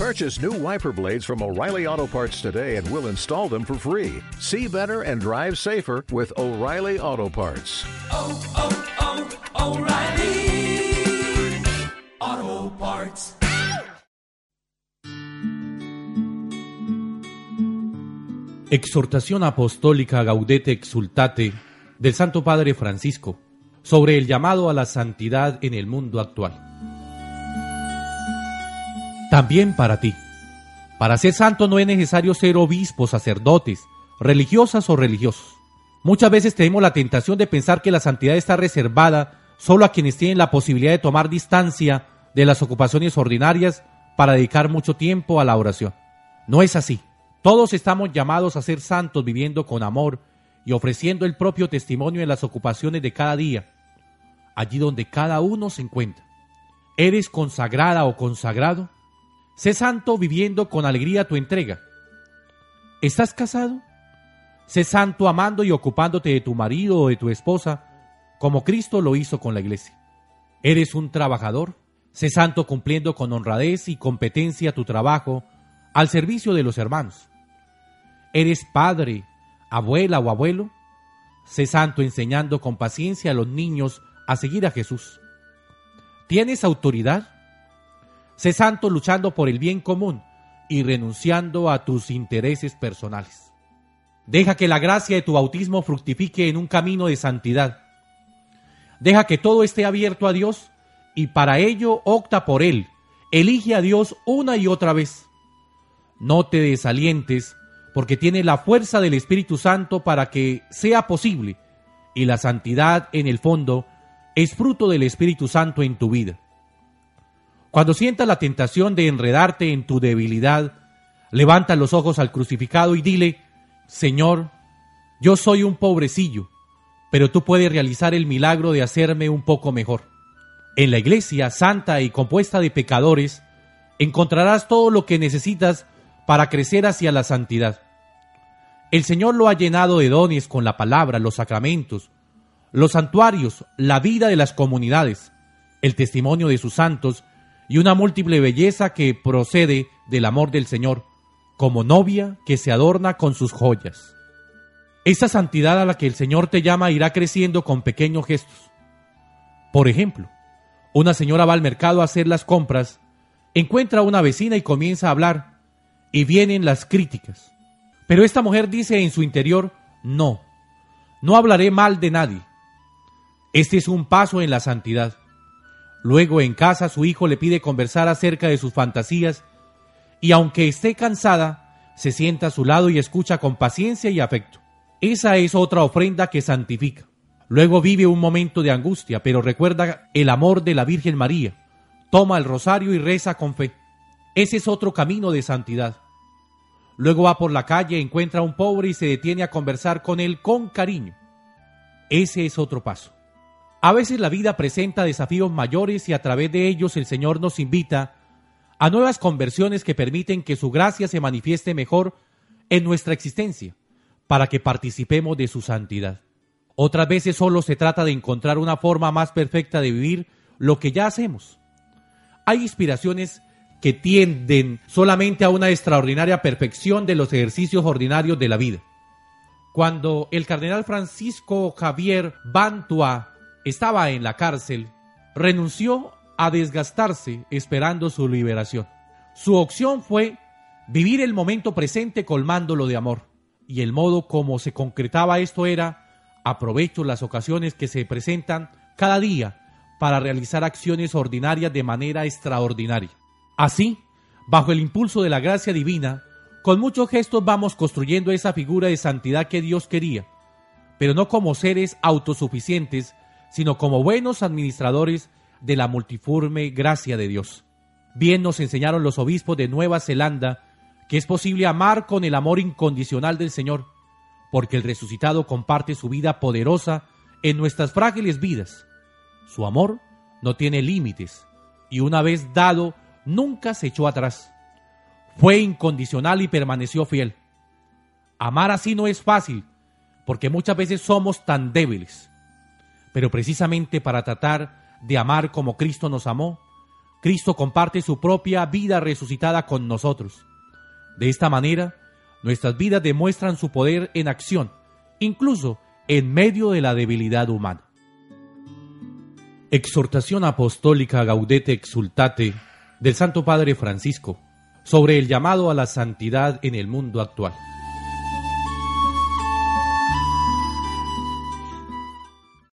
Purchase new wiper blades from O'Reilly Auto Parts today and we'll install them for free. See better and drive safer with O'Reilly Auto Parts. oh, oh, O'Reilly Auto Parts. Exhortación Apostólica Gaudete Exultate del Santo Padre Francisco sobre el llamado a la santidad en el mundo actual. También para ti. Para ser santo no es necesario ser obispos, sacerdotes, religiosas o religiosos. Muchas veces tenemos la tentación de pensar que la santidad está reservada solo a quienes tienen la posibilidad de tomar distancia de las ocupaciones ordinarias para dedicar mucho tiempo a la oración. No es así. Todos estamos llamados a ser santos viviendo con amor y ofreciendo el propio testimonio en las ocupaciones de cada día, allí donde cada uno se encuentra. ¿Eres consagrada o consagrado? Sé santo viviendo con alegría tu entrega. ¿Estás casado? Sé santo amando y ocupándote de tu marido o de tu esposa, como Cristo lo hizo con la iglesia. ¿Eres un trabajador? Sé santo cumpliendo con honradez y competencia tu trabajo al servicio de los hermanos. ¿Eres padre, abuela o abuelo? Sé santo enseñando con paciencia a los niños a seguir a Jesús. ¿Tienes autoridad? Sé santo luchando por el bien común y renunciando a tus intereses personales. Deja que la gracia de tu bautismo fructifique en un camino de santidad. Deja que todo esté abierto a Dios y para ello opta por Él. Elige a Dios una y otra vez. No te desalientes porque tiene la fuerza del Espíritu Santo para que sea posible y la santidad en el fondo es fruto del Espíritu Santo en tu vida. Cuando sientas la tentación de enredarte en tu debilidad, levanta los ojos al crucificado y dile, Señor, yo soy un pobrecillo, pero tú puedes realizar el milagro de hacerme un poco mejor. En la iglesia santa y compuesta de pecadores, encontrarás todo lo que necesitas para crecer hacia la santidad. El Señor lo ha llenado de dones con la palabra, los sacramentos, los santuarios, la vida de las comunidades, el testimonio de sus santos y una múltiple belleza que procede del amor del Señor, como novia que se adorna con sus joyas. Esa santidad a la que el Señor te llama irá creciendo con pequeños gestos. Por ejemplo, una señora va al mercado a hacer las compras, encuentra a una vecina y comienza a hablar, y vienen las críticas. Pero esta mujer dice en su interior, no, no hablaré mal de nadie. Este es un paso en la santidad. Luego en casa su hijo le pide conversar acerca de sus fantasías y aunque esté cansada, se sienta a su lado y escucha con paciencia y afecto. Esa es otra ofrenda que santifica. Luego vive un momento de angustia, pero recuerda el amor de la Virgen María. Toma el rosario y reza con fe. Ese es otro camino de santidad. Luego va por la calle, encuentra a un pobre y se detiene a conversar con él con cariño. Ese es otro paso. A veces la vida presenta desafíos mayores y a través de ellos el Señor nos invita a nuevas conversiones que permiten que su gracia se manifieste mejor en nuestra existencia, para que participemos de su santidad. Otras veces solo se trata de encontrar una forma más perfecta de vivir lo que ya hacemos. Hay inspiraciones que tienden solamente a una extraordinaria perfección de los ejercicios ordinarios de la vida. Cuando el cardenal Francisco Javier Bantua estaba en la cárcel, renunció a desgastarse esperando su liberación. Su opción fue vivir el momento presente colmándolo de amor. Y el modo como se concretaba esto era aprovecho las ocasiones que se presentan cada día para realizar acciones ordinarias de manera extraordinaria. Así, bajo el impulso de la gracia divina, con muchos gestos vamos construyendo esa figura de santidad que Dios quería, pero no como seres autosuficientes, sino como buenos administradores de la multiforme gracia de Dios. Bien nos enseñaron los obispos de Nueva Zelanda que es posible amar con el amor incondicional del Señor, porque el resucitado comparte su vida poderosa en nuestras frágiles vidas. Su amor no tiene límites y una vez dado nunca se echó atrás. Fue incondicional y permaneció fiel. Amar así no es fácil, porque muchas veces somos tan débiles. Pero precisamente para tratar de amar como Cristo nos amó, Cristo comparte su propia vida resucitada con nosotros. De esta manera, nuestras vidas demuestran su poder en acción, incluso en medio de la debilidad humana. Exhortación Apostólica Gaudete Exultate del Santo Padre Francisco sobre el llamado a la santidad en el mundo actual.